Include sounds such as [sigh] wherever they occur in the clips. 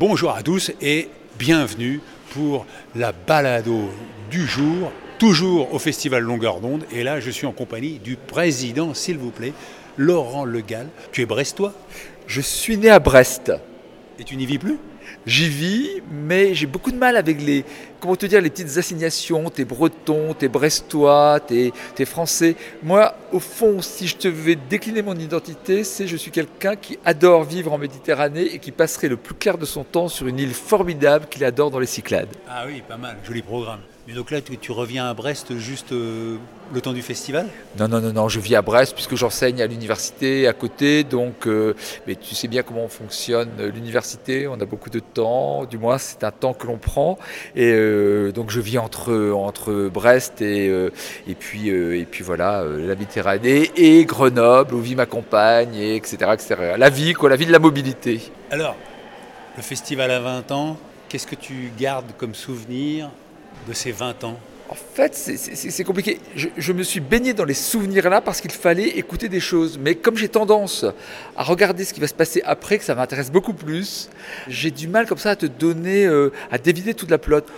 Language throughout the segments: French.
Bonjour à tous et bienvenue pour la balado du jour, toujours au Festival Longueur d'onde. Et là, je suis en compagnie du président, s'il vous plaît, Laurent Legal. Tu es brestois? Je suis né à Brest. et tu n'y vis plus? J'y vis, mais j'ai beaucoup de mal avec les, comment te dire, les petites assignations. T'es breton, t'es brestois, t'es es français. Moi, au fond, si je te vais décliner mon identité, c'est je suis quelqu'un qui adore vivre en Méditerranée et qui passerait le plus clair de son temps sur une île formidable qu'il adore dans les Cyclades. Ah oui, pas mal, joli programme. Donc là, tu, tu reviens à Brest juste euh, le temps du festival? Non, non, non, non, je vis à Brest puisque j'enseigne à l'université à côté. Donc, euh, mais tu sais bien comment fonctionne euh, l'université. On a beaucoup de temps, du moins c'est un temps que l'on prend. Et euh, donc je vis entre, entre Brest et, et, puis, et puis voilà, la Méditerranée et Grenoble où vit ma compagne, et etc., etc. La vie, quoi, la vie de la mobilité. Alors, le festival a 20 ans, qu'est-ce que tu gardes comme souvenir? De ces 20 ans En fait, c'est- compliqué. Je, me suis baigné dans les souvenirs là parce qu'il fallait écouter des choses. Mais comme j'ai tendance à regarder ce qui va se passer après, que ça m'intéresse beaucoup plus, j'ai du mal comme ça à te donner, euh, à dévider toute la pelote.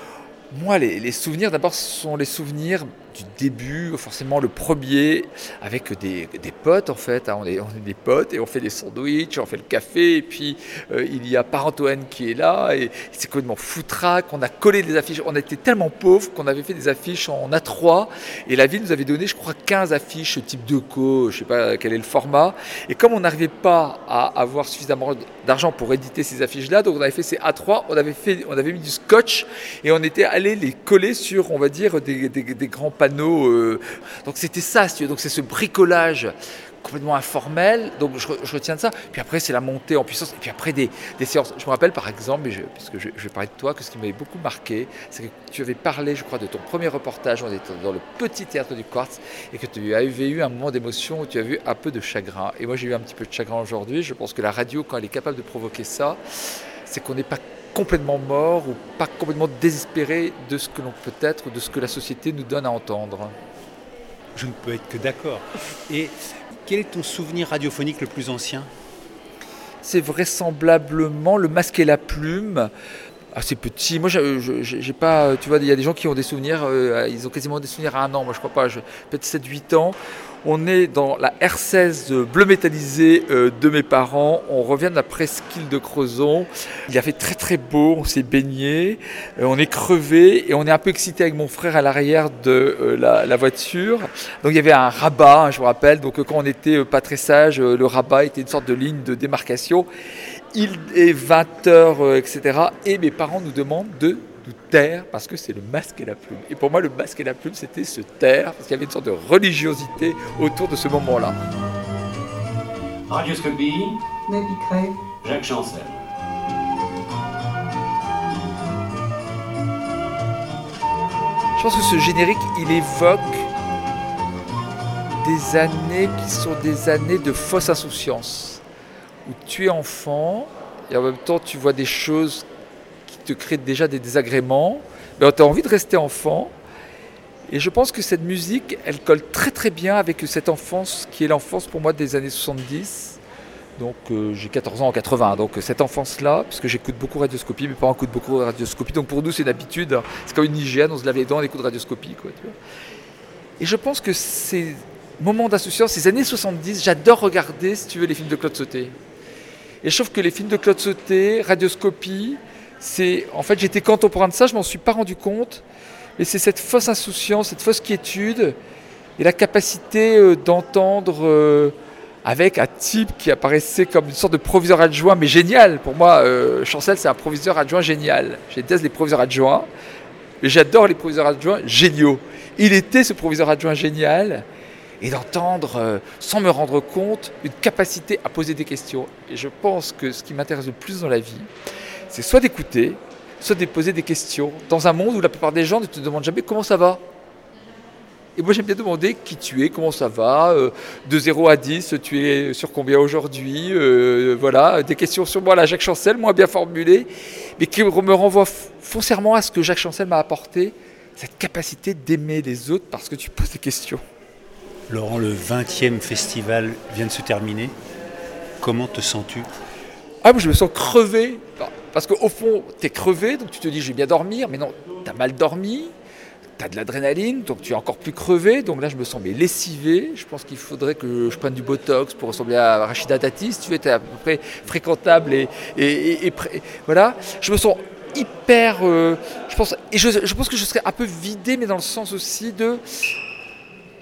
Moi, les, les souvenirs, d'abord, ce sont les souvenirs du début, forcément le premier, avec des, des potes en fait. hein. On, est, on est des potes et on fait des sandwichs, on fait le café. Et puis euh, il y a Parentoine qui est là et c'est complètement foutraque. On a collé des affiches. On était tellement pauvres qu'on avait fait des affiches en A3 et la ville nous avait donné, je crois, 15 affiches type Deco, je sais pas quel est le format. Et comme on n'arrivait pas à avoir suffisamment d'argent pour éditer ces affiches-là, donc on avait fait ces A3, on avait, fait, on avait mis du scotch et on était allé les coller sur, on va dire, des, des- des grands euh. Donc c'était ça, donc c'est ce bricolage complètement informel, donc je, re- je retiens de ça. Puis après, c'est la montée en puissance. Et puis après, des, des séances. Je me rappelle par exemple, puisque je, je vais parler de toi, que ce qui m'avait beaucoup marqué, c'est que tu avais parlé, je crois, de ton premier reportage. On était dans le petit théâtre du Quartz et que tu avais eu un moment d'émotion où tu as vu un peu de chagrin. Et moi, j'ai eu un petit peu de chagrin aujourd'hui. Je pense que la radio, quand elle est capable de provoquer ça, c'est qu'on n'est pas complètement mort ou pas complètement désespéré de ce que l'on peut être, de ce que la société nous donne à entendre. Je ne peux être que d'accord. Et quel est ton souvenir radiophonique le plus ancien? C'est vraisemblablement le masque et la plume. Assez petit. Moi, j'ai pas. Tu vois, il y a des gens qui ont des souvenirs. euh, ils ont quasiment des souvenirs à un an. Moi, je crois pas. Peut-être 7-8 ans. On est dans la R16 bleu métallisé euh, de mes parents. On revient de la presqu'île de Crozon. Il a fait très très beau. On s'est baigné. Euh, on est crevé et on est un peu excité avec mon frère à l'arrière de la, voiture. Donc il y avait un rabat, hein, je vous rappelle. Donc quand on était euh, pas très sage, le rabat était une sorte de ligne de démarcation. Il est 20h, etc. Et mes parents nous demandent de nous taire parce que c'est le masque et la plume. Et pour moi, le masque et la plume, c'était se taire parce qu'il y avait une sorte de religiosité autour de ce moment-là. Craig. Jacques Chancel. Je pense que ce générique, il évoque des années qui sont des années de fausse insouciance, où tu es enfant et en même temps tu vois des choses qui te créent déjà des désagréments, mais tu as envie de rester enfant. Et je pense que cette musique, elle colle très très bien avec cette enfance qui est l'enfance pour moi des années 70. Donc euh, j'ai 14 ans en 80, donc euh, cette enfance-là, puisque j'écoute beaucoup radioscopie, mes parents écoutent beaucoup radioscopie, donc pour nous c'est une habitude, hein. c'est comme une hygiène, on se lave les dents, on écoute radioscopie. Quoi. Et je pense que ces moments d'insouciance, ces années 70, j'adore regarder, si tu veux, les films de Claude Sauté. Et je trouve que les films de Claude Sauté, radioscopie, c'est. En fait, j'étais contemporain de ça, je m'en suis pas rendu compte, mais c'est cette fausse insouciance, cette fausse quiétude, et la capacité euh, d'entendre. euh, avec un type qui apparaissait comme une sorte de proviseur adjoint, mais génial. Pour moi, euh, Chancel, c'est un proviseur adjoint génial. Je les proviseurs adjoints, j'adore les proviseurs adjoints géniaux. Il était ce proviseur adjoint génial. Et d'entendre, euh, sans me rendre compte, une capacité à poser des questions. Et je pense que ce qui m'intéresse le plus dans la vie, c'est soit d'écouter, soit de poser des questions, dans un monde où la plupart des gens ne te demandent jamais comment ça va. Et moi, j'aime bien demander qui tu es, comment ça va, euh, de 0 à 10, tu es sur combien aujourd'hui, euh, voilà, des questions sur moi, là, Jacques Chancel, moins bien formulées, mais qui me renvoient foncièrement à ce que Jacques Chancel m'a apporté, cette capacité d'aimer les autres parce que tu poses des questions. Laurent, le 20e festival vient de se terminer. Comment te sens-tu? Ah, je me sens crevé. Parce qu'au fond, tu es crevé, donc tu te dis, je vais bien dormir, mais non, tu as mal dormi, tu as de l'adrénaline, donc tu es encore plus crevé. Donc là, je me sens mais lessivé. Je pense qu'il faudrait que je prenne du Botox pour ressembler à Rachida Dati. Si tu es à peu près fréquentable et, voilà. Je me sens hyper. Euh, je, pense, et je, pense que je serais un peu vidé, mais dans le sens aussi de.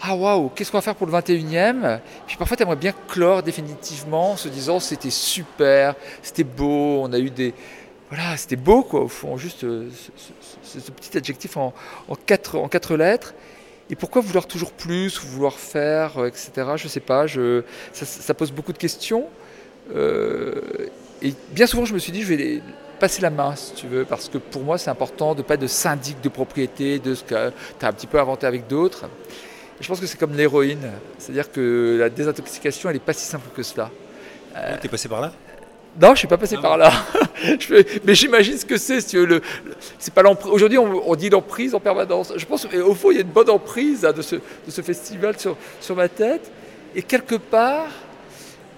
Ah waouh, qu'est-ce qu'on va faire pour le 21e Puis parfois, tu aimerais bien clore définitivement en se disant c'était super, c'était beau, on a eu des, voilà, c'était beau, quoi, au fond, juste euh, ce, petit adjectif en, quatre, en quatre lettres. Et pourquoi vouloir toujours plus, vouloir faire, euh, etc. Je sais pas, ça, pose beaucoup de questions. Euh, et bien souvent, je me suis dit, je vais passer la main, si tu veux, parce que pour moi, c'est important de pas être de syndic de propriété, de ce que tu as un petit peu inventé avec d'autres. Je pense que c'est comme l'héroïne, c'est-à-dire que la désintoxication, elle n'est pas si simple que cela. tu es passé par là non, je ne suis pas passé par là. [laughs] mais j'imagine ce que c'est. Si le, c'est pas Aujourd'hui, on, dit l'emprise en permanence. Je pense qu'au fond, il y a une bonne emprise hein, de, ce, de, ce, festival sur, sur, ma tête. Et quelque part,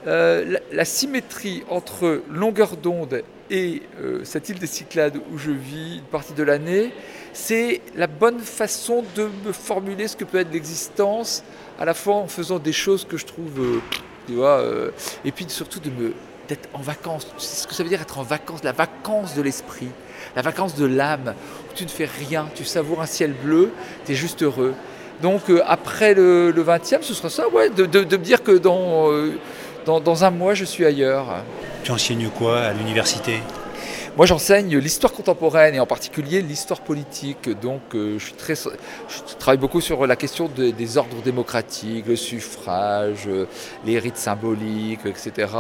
euh, la, symétrie entre longueur d'onde et euh, cette île des Cyclades où je vis une partie de l'année, c'est la bonne façon de me formuler ce que peut être l'existence, à la fois en faisant des choses que je trouve, euh, tu vois, et puis surtout de me d'être en vacances. Sais ce que ça veut dire être en vacances? La vacance de l'esprit, la vacance de l'âme, où tu ne fais rien, tu savoures un ciel bleu, tu es juste heureux. Donc euh, après le, 20e, ce sera ça, ouais, de, me dire que euh, dans, dans un mois, je suis ailleurs. Tu enseignes quoi à l'université? Moi, j'enseigne l'histoire contemporaine et en particulier l'histoire politique. Donc, euh, je, travaille beaucoup sur la question des ordres démocratiques, le suffrage, euh, les rites symboliques, etc.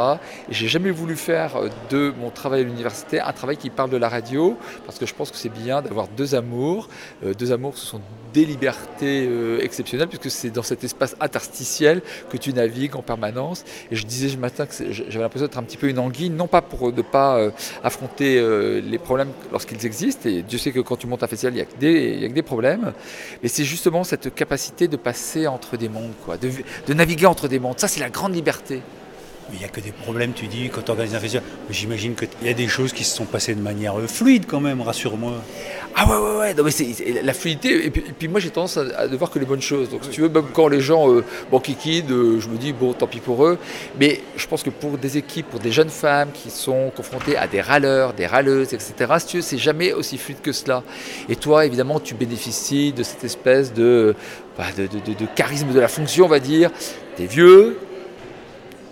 Et j'ai jamais voulu faire de mon travail à l'université un travail qui parle de la radio, parce que je pense que c'est bien d'avoir deux amours. Euh, deux amours, ce sont des libertés exceptionnelles, puisque c'est dans cet espace interstitiel que tu navigues en permanence. Et je disais ce matin que j'avais l'impression d'être un petit peu une anguille, non pas pour ne pas affronter euh, les problèmes lorsqu'ils existent, et Dieu sait que quand tu montes un festival, il n'y a, a, que des problèmes, mais c'est justement cette capacité de passer entre des mondes, quoi, de, de naviguer entre des mondes. Ça, c'est la grande liberté. Mais il n'y a que des problèmes, tu dis, quand tu organises un festival. J'imagine qu'il y a des choses qui se sont passées de manière euh, fluide quand même, rassure-moi. Ah ouais, ouais, ouais. Non, mais c'est, la fluidité. Et puis, moi, j'ai tendance à, ne voir que les bonnes choses. Donc, si tu veux, même quand les gens euh, bon, euh, je me dis, bon, tant pis pour eux. Mais je pense que pour des équipes, pour des jeunes femmes qui sont confrontées à des râleurs, des râleuses, etc., si tu veux, c'est jamais aussi fluide que cela. Et toi, évidemment, tu bénéficies de cette espèce de, bah, de, de, de charisme de la fonction, on va dire. T'es vieux,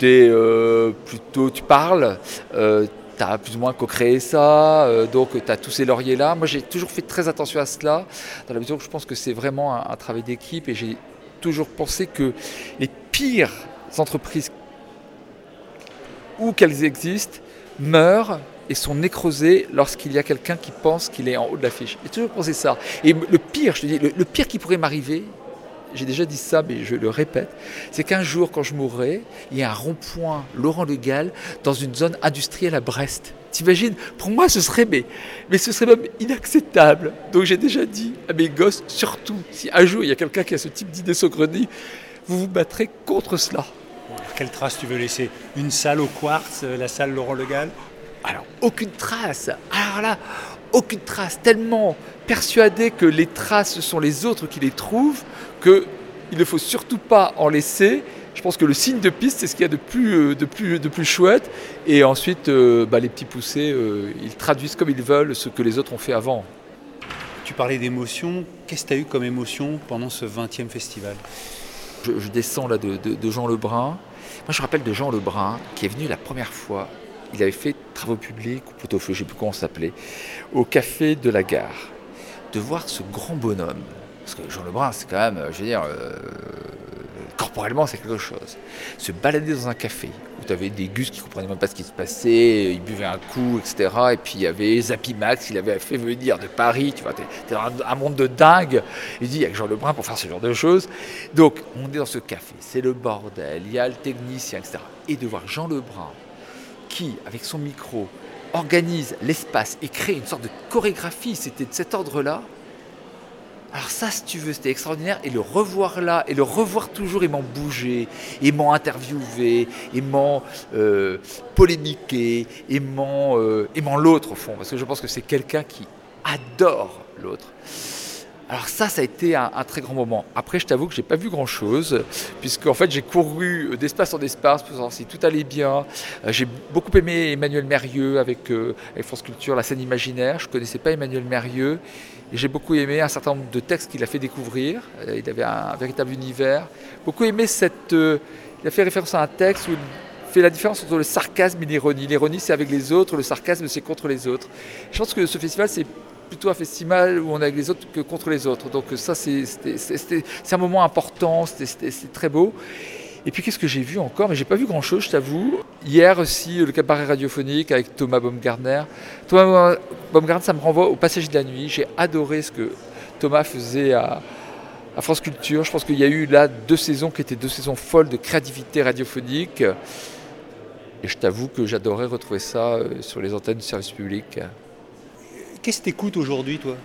euh, plutôt, tu parles, euh, tu as plus ou moins co-créé ça, euh, donc tu as tous ces lauriers-là. Moi, j'ai toujours fait très attention à cela, dans la mesure où je pense que c'est vraiment un, travail d'équipe et j'ai toujours pensé que les pires entreprises, où qu'elles existent, meurent et sont nécrosées lorsqu'il y a quelqu'un qui pense qu'il est en haut de l'affiche. J'ai toujours pensé ça. Et le pire, je te dis, le pire qui pourrait m'arriver, j'ai déjà dit ça, mais je le répète, c'est qu'un jour, quand je mourrai, il y a un rond-point Laurent Le Gall dans une zone industrielle à Brest. T'imagines? Pour moi, ce serait, mais, mais ce serait même inacceptable. Donc j'ai déjà dit à mes gosses, surtout, si un jour il y a quelqu'un qui a ce type d'idée saugrenue, vous vous battrez contre cela. Quelle trace tu veux laisser? Une salle au quartz, euh, la salle Laurent Le Gall? Alors, aucune trace. Alors là, aucune trace, tellement persuadé que les traces sont les autres qui les trouvent, qu'il ne faut surtout pas en laisser. Je pense que le signe de piste, c'est ce qu'il y a de plus, euh, de plus, de plus chouette. Et ensuite, euh, bah, les petits poussés, euh, ils traduisent comme ils veulent ce que les autres ont fait avant. Tu parlais d'émotion. Qu'est-ce que tu as eu comme émotion pendant ce 20e festival? Je, descends là de, Jean Lebrun. Moi, je me rappelle de Jean Lebrun qui est venu la première fois. Il avait fait travaux publics, ou plutôt, je ne sais plus comment ça s'appelait, au café de la gare. De voir ce grand bonhomme parce que Jean Lebrun, c'est quand même, je veux dire, euh, corporellement, c'est quelque chose. Se balader dans un café où tu avais des gus qui comprenaient même pas ce qui se passait, ils buvaient un coup, etc. Et puis il y avait Zappy Max, il avait fait venir de Paris, tu vois, tu es, dans un, monde de dingue. Il dit, il y a que Jean Lebrun pour faire ce genre de choses. Donc, on est dans ce café, c'est le bordel, il y a le technicien, etc. Et de voir Jean Lebrun qui, avec son micro, organise l'espace et crée une sorte de chorégraphie, c'était de cet ordre-là, alors ça, si tu veux, c'était extraordinaire. Et le revoir là, et le revoir toujours aimant bouger, aimant interviewer, aimant euh, polémiquer, aimant, euh, aimant l'autre au fond. Parce que je pense que c'est quelqu'un qui adore l'autre. Alors ça, ça a été un, très grand moment. Après, je t'avoue que j'ai pas vu grand-chose, puisque en fait, j'ai couru d'espace en espace pour savoir si tout allait bien. Euh, j'ai beaucoup aimé Emmanuel Mérieux avec, avec France Culture, la scène imaginaire. Je connaissais pas Emmanuel Mérieux. Et j'ai beaucoup aimé un certain nombre de textes qu'il a fait découvrir. Euh, il avait un véritable univers. Beaucoup aimé cette. Euh, il a fait référence à un texte où fait la différence entre le sarcasme et l'ironie. L'ironie, c'est avec les autres, le sarcasme, c'est contre les autres. Je pense que ce festival, c'est plutôt un festival où on est avec les autres que contre les autres. Donc ça, c'est un moment important, c'était très beau. Et puis qu'est-ce que j'ai vu encore? Mais j'ai pas vu grand-chose, je t'avoue. Hier aussi, le cabaret radiophonique avec Thomas Baumgartner. Thomas Baumgartner, ça me renvoie au passage de la nuit. J'ai adoré ce que Thomas faisait à, France Culture. Je pense qu'il y a eu là deux saisons qui étaient deux saisons folles de créativité radiophonique. Et je t'avoue que j'adorais retrouver ça euh, sur les antennes du service public. Qu'est-ce que tu écoutes aujourd'hui, toi?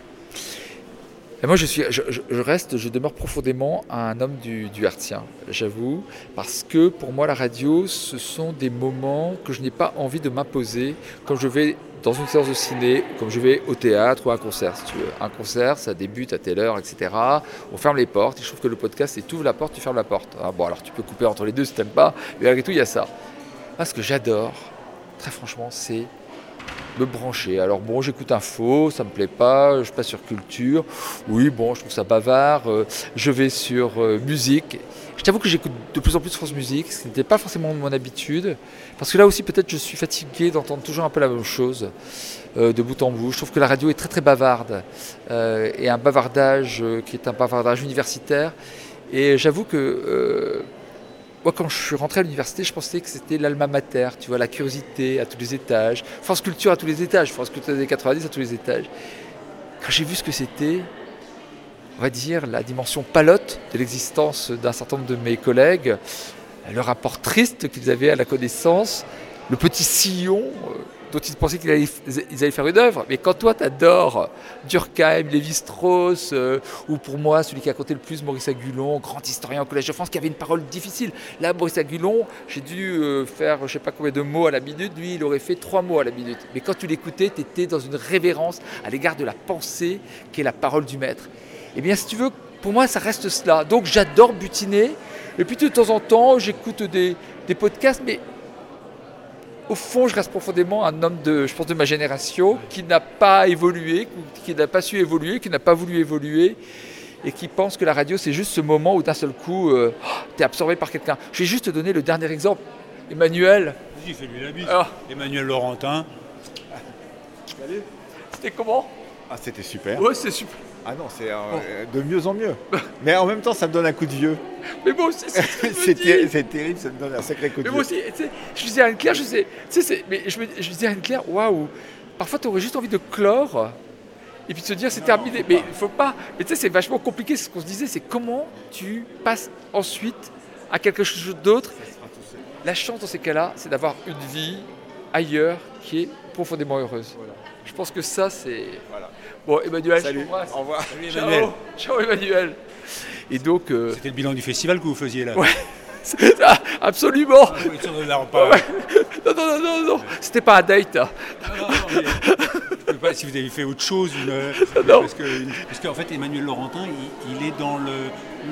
Moi, je, suis, je, reste, je demeure profondément un homme du, du Hertzien, j'avoue, parce que pour moi, la radio, ce sont des moments que je n'ai pas envie de m'imposer quand je vais dans une séance de ciné, comme je vais au théâtre ou à un concert, si tu veux. Un concert, ça débute à telle heure, etc. On ferme les portes. Et je trouve que le podcast, c'est tu ouvres la porte, tu fermes la porte. Ah, bon, alors tu peux couper entre les deux si tu n'aimes pas, mais malgré tout, il y a ça. Moi, ce que j'adore, très franchement, c'est me brancher. Alors bon, j'écoute info, ça me plaît pas, je passe sur culture, oui, bon, je trouve ça bavard, euh, je vais sur euh, musique. Je t'avoue que j'écoute de plus en plus France Musique, ce n'était pas forcément mon habitude, parce que là aussi peut-être je suis fatigué d'entendre toujours un peu la même chose, euh, de bout en bout. Je trouve que la radio est très très bavarde, et un bavardage qui est un bavardage universitaire. Et j'avoue que moi, quand je suis rentré à l'université, je pensais que c'était l'alma mater, tu vois, la curiosité à tous les étages, France Culture à tous les étages, France Culture des années 90 à tous les étages. Quand j'ai vu ce que c'était, on va dire, la dimension palote de l'existence d'un certain nombre de mes collègues, le rapport triste qu'ils avaient à la connaissance, le petit sillon euh, dont ils pensaient qu'ils allaient, faire une œuvre. Mais quand toi, tu adores Durkheim, Lévi-Strauss, euh, ou pour moi, celui qui a compté le plus, Maurice Agulon, grand historien au Collège de France, qui avait une parole difficile. Là, Maurice Agulon, j'ai dû euh, faire je sais pas combien de mots à la minute. Lui, il aurait fait trois mots à la minute. Mais quand tu l'écoutais, tu étais dans une révérence à l'égard de la pensée qui est la parole du maître. Eh bien, si tu veux, pour moi, ça reste cela. Donc, j'adore butiner. Et puis, de temps en temps, j'écoute des, des podcasts, mais au fond, je reste profondément un homme de, je pense, de ma génération qui n'a pas évolué, qui n'a pas su évoluer, qui n'a pas voulu évoluer et qui pense que la radio, c'est juste ce moment où d'un seul coup, euh, tu es absorbé par quelqu'un. Je vais juste te donner le dernier exemple. Emmanuel. Vas-y, fais-lui la bise. Emmanuel Laurentin. C'était comment? Ah, c'était super. Ouais, c'est super. Ah non, c'est euh, de mieux en mieux. Mais en même temps, ça me donne un coup de vieux. Mais moi aussi, c'est [laughs] terrible, ça me donne un sacré coup de vieux. Mais moi aussi, je disais à Anne-Claire, je sais, mais je, me, je disais à Anne-Claire, waouh, parfois tu aurais juste envie de clore et puis de se dire c'est terminé. Mais il faut pas. Mais tu sais, c'est vachement compliqué. Ce qu'on se disait, c'est comment tu passes ensuite à quelque chose d'autre. La chance dans ces cas-là, c'est d'avoir une vie ailleurs qui est profondément heureuse. Je pense que ça, c'est. Voilà. Bon, Emmanuel, Salut. Au revoir. Salut, Emmanuel. Ciao, Emmanuel. Et donc. Euh, C'était le bilan du festival que vous faisiez là. Ouais. [laughs] absolument. Ah, [laughs] non, non, non, non, non. C'était pas un date. Non, non, non, sais pas si vous avez fait autre chose. Une, non. Parce qu'en en fait, Emmanuel Laurentin, il, est dans le,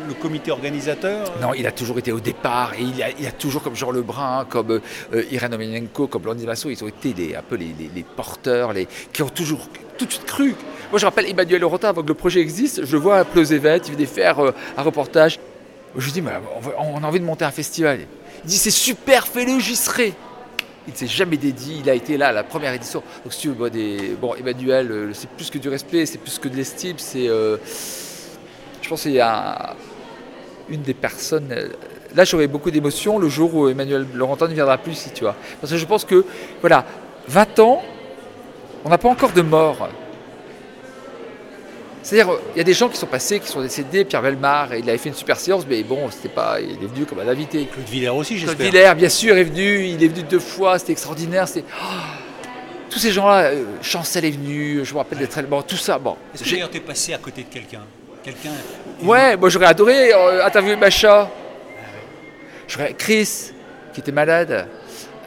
le, comité organisateur Non, il a toujours été au départ. Et il a, il a toujours, comme Jean Lebrun, comme euh, Irène Omenienko, comme Blondine Masso, ils ont été un peu les, les, les porteurs, les, qui ont toujours tout de suite cru. Moi, je rappelle Emmanuel Laurentin, avant que le projet existe, je vois à Pleuzevet, il venait faire euh, un reportage. Je lui dis, mais on a envie de monter un festival. Il dit, c'est super, fais-le, j'y serai. Il ne s'est jamais dédié, il a été là à la première édition. Donc, si tu veux, bon, Emmanuel, euh, c'est plus que du respect, c'est plus que de l'estime, c'est. Euh, je pense qu'il y a une des personnes là j'aurai beaucoup d'émotions le jour où Emmanuel Laurentin ne viendra plus ici, tu vois. Parce que je pense que, voilà, 20 ans, on n'a pas encore de mort. C'est-à-dire, il y a des gens qui sont passés, qui sont décédés. Pierre Belmar, il avait fait une super séance, mais bon, c'était pas, il est venu comme un invité. Claude Villers aussi, Claude j'espère. Villers, bien sûr, est venu. Il est venu deux fois, c'était extraordinaire. Oh, tous ces gens-là. euh, Chancel est venu. Je me rappelle d'être bon, tout ça. Bon, Est-ce que J'ai- d'ailleurs t'es passé à côté de quelqu'un? Quelqu'un Ouais, moi j'aurais adoré euh, interviewer Macha. J'aurais Chris, qui était malade.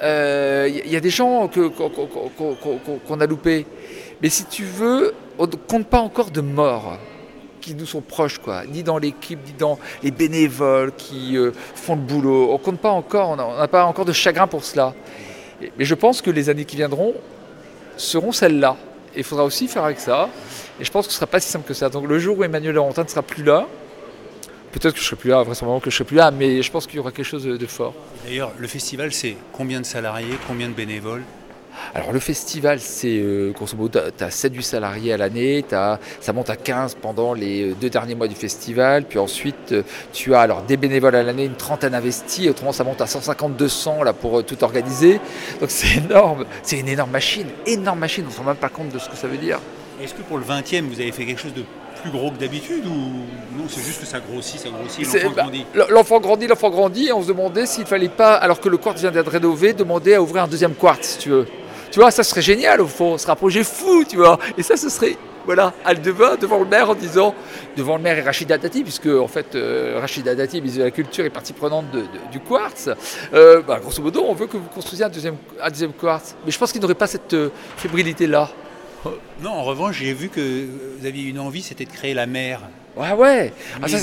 Il y, a des gens qu'on a loupés. Mais si tu veux, on ne compte pas encore de morts qui nous sont proches, quoi. Ni dans l'équipe, ni dans les bénévoles qui euh, font le boulot. On compte pas encore, on n'a pas encore de chagrin pour cela. Mais je pense que les années qui viendront seront celles-là. Et il faudra aussi faire avec ça. Et je pense que ce ne sera pas si simple que ça. Donc le jour où Emmanuel Laurentin ne sera plus là, peut-être que je serai plus là, vraisemblablement que je serai plus là, mais je pense qu'il y aura quelque chose de fort. D'ailleurs, le festival, c'est combien de salariés, combien de bénévoles? Alors le festival, c'est euh, grosso modo, tu as 7-8 salariés à l'année, ça monte à 15 pendant les euh, deux derniers mois du festival, puis ensuite euh, tu as alors des bénévoles à l'année, une trentaine investis, autrement ça monte à 150-200 là pour euh, tout organiser. Donc c'est énorme, c'est une énorme machine, énorme machine, on ne se rend même pas compte de ce que ça veut dire. Est-ce que pour le 20e, vous avez fait quelque chose de plus gros que d'habitude ou non C'est juste que ça grossit, ça grossit, l'enfant bah, grandit? L'enfant grandit, l'enfant grandit, et on se demandait s'il fallait pas, alors que le quartz vient d'être rénové, demander à ouvrir un deuxième quartz, si tu veux. Tu vois, ça serait génial au fond, ce serait un projet fou, tu vois. Et ça, ce serait, voilà, Aldeva devant le maire en disant, devant le maire et Rachida Dati, puisque en fait, euh, Rachida Dati, ministre de la Culture, est partie prenante du quartz. Euh, bah, grosso modo, on veut que vous construisiez un deuxième, un deuxième quartz. Mais je pense qu'il n'aurait pas cette euh, fébrilité-là. Non, en revanche, j'ai vu que vous aviez une envie, c'était de créer la mer. Ouais, ouais. Ah, ça.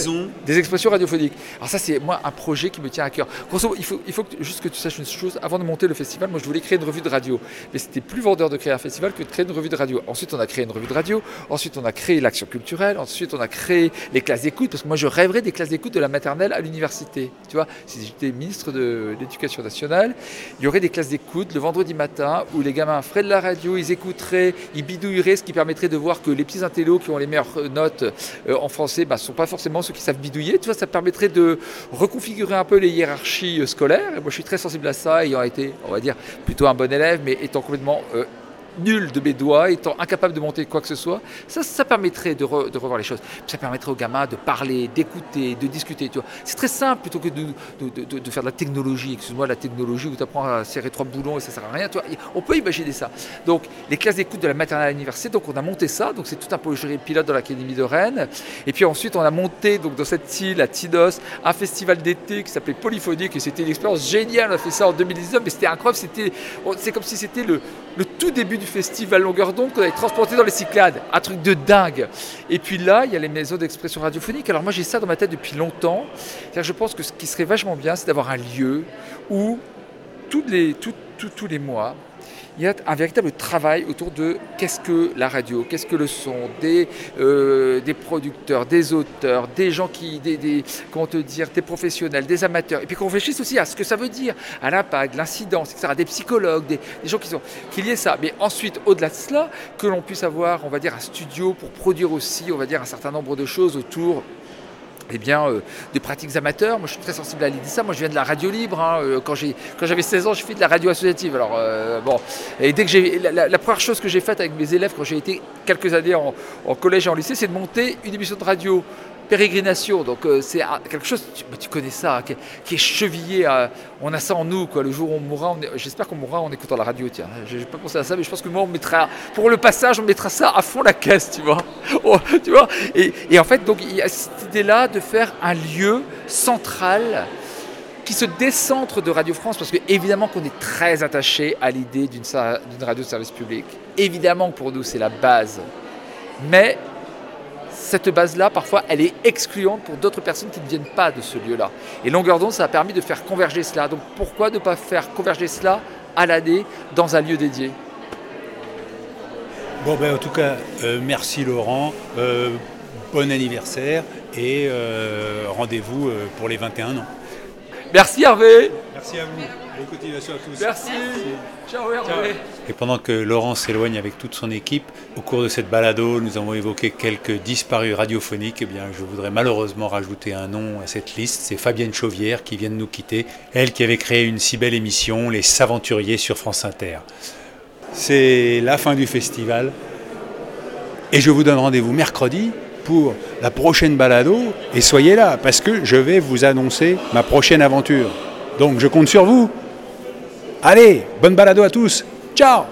Des expressions radiophoniques. Alors ça, c'est moi un projet qui me tient à cœur. Grosso modo, il faut, il faut que- juste que tu saches une chose. Avant de monter le festival, moi, je voulais créer une revue de radio. Mais c'était plus vendeur de créer un festival que de créer une revue de radio. Ensuite, on a créé une revue de radio. Ensuite, on a créé l'action culturelle. Ensuite, on a créé les classes d'écoute. Parce que moi, je rêverais des classes d'écoute de la maternelle à l'université. Tu vois, si j'étais ministre de l'Éducation nationale, il y aurait des classes d'écoute le vendredi matin où les gamins feraient de la radio, ils écouteraient, ils bidouilleraient, ce qui permettrait de voir que les petits intellos qui ont les meilleures notes euh, en français ne sont pas forcément ceux qui savent bidouiller. Tu vois, ça permettrait de reconfigurer un peu les hiérarchies euh, scolaires. Moi, je suis très sensible à ça, ayant été, on va dire, plutôt un bon élève, mais étant complètement euh, nul de mes doigts, étant incapable de monter quoi que ce soit, ça, ça permettrait de, re- de revoir les choses. Ça permettrait aux gamins de parler, d'écouter, de discuter. C'est très simple plutôt que de, de- de- faire de la technologie. Excuse-moi, la technologie où tu apprends à serrer trois boulons et ça sert à rien. Tu. On peut imaginer ça. Donc, les classes d'écoute de la maternelle à l'université, donc on a monté ça. Donc, c'est tout un projet pilote dans l'Académie de Rennes. Et puis ensuite, on a monté donc, dans cette île, à Tinos, un festival d'été qui s'appelait Polyphonique. Et c'était une expérience géniale. On a fait ça en 2019, mais c'était incroyable. On- c'est comme si c'était le, le tout début festival longueur d'onde qu'on avait transporté dans les Cyclades. Un truc de dingue. Et puis là, il y a les maisons d'expression radiophonique. Alors moi, j'ai ça dans ma tête depuis longtemps. Je pense que ce qui serait vachement bien, c'est d'avoir un lieu où tous les mois, il y a un véritable travail autour de qu'est-ce que la radio, qu'est-ce que le son, des, euh, des producteurs, des auteurs, des gens qui, des, comment te dire, des professionnels, des amateurs, et puis qu'on réfléchisse aussi à ce que ça veut dire, à l'impact, l'incidence, etc., des psychologues, des, des gens qui sont, qu'il y ait ça. Mais ensuite, au-delà de cela, que l'on puisse avoir, on va dire, un studio pour produire aussi, on va dire, un certain nombre de choses autour eh bien, euh, des pratiques amateurs. Moi, je suis très sensible à l'idée de ça. Moi, je viens de la radio libre. hein. Euh, Quand, j'avais 16 ans, j'ai fait de la radio associative. Alors, euh, bon. Et dès que j'ai, la, première chose que j'ai faite avec mes élèves quand j'ai été quelques années en collège et en lycée, c'est de monter une émission de radio. Pérégrination, donc euh, c'est un- quelque chose, tu, bah, tu connais ça, qui, est- chevillé, on a ça en nous, quoi. le jour où on mourra, j'espère qu'on mourra en écoutant la radio, tiens, j'ai pas pensé à ça, mais je pense que moi on mettra, pour le passage, on mettra ça à fond la caisse, tu vois, [laughs] Oh, tu vois. Et, en fait, donc il y a cette idée-là de faire un lieu central qui se décentre de Radio France, parce que évidemment qu'on est très attaché à l'idée d'une radio de service public, évidemment que pour nous c'est la base, mais cette base-là, parfois, elle est excluante pour d'autres personnes qui ne viennent pas de ce lieu-là. Et longueur d'onde, ça a permis de faire converger cela. Donc pourquoi ne pas faire converger cela à l'année dans un lieu dédié? Bon, ben, en tout cas, euh, merci Laurent, euh, bon anniversaire et euh, rendez-vous pour les 21 ans. Merci Hervé. Merci à vous. Bonne continuation à tous. Merci. Ciao Hervé. Et pendant que Laurent s'éloigne avec toute son équipe, au cours de cette balado, nous avons évoqué quelques disparus radiophoniques. Eh bien, je voudrais malheureusement rajouter un nom à cette liste. C'est Fabienne Chauvière qui vient de nous quitter. Elle qui avait créé une si belle émission, Les Saventuriers sur France Inter. C'est la fin du festival. Et je vous donne rendez-vous mercredi pour la prochaine balado. Et soyez là, parce que je vais vous annoncer ma prochaine aventure. Donc je compte sur vous. Allez, bonne balado à tous. Ciao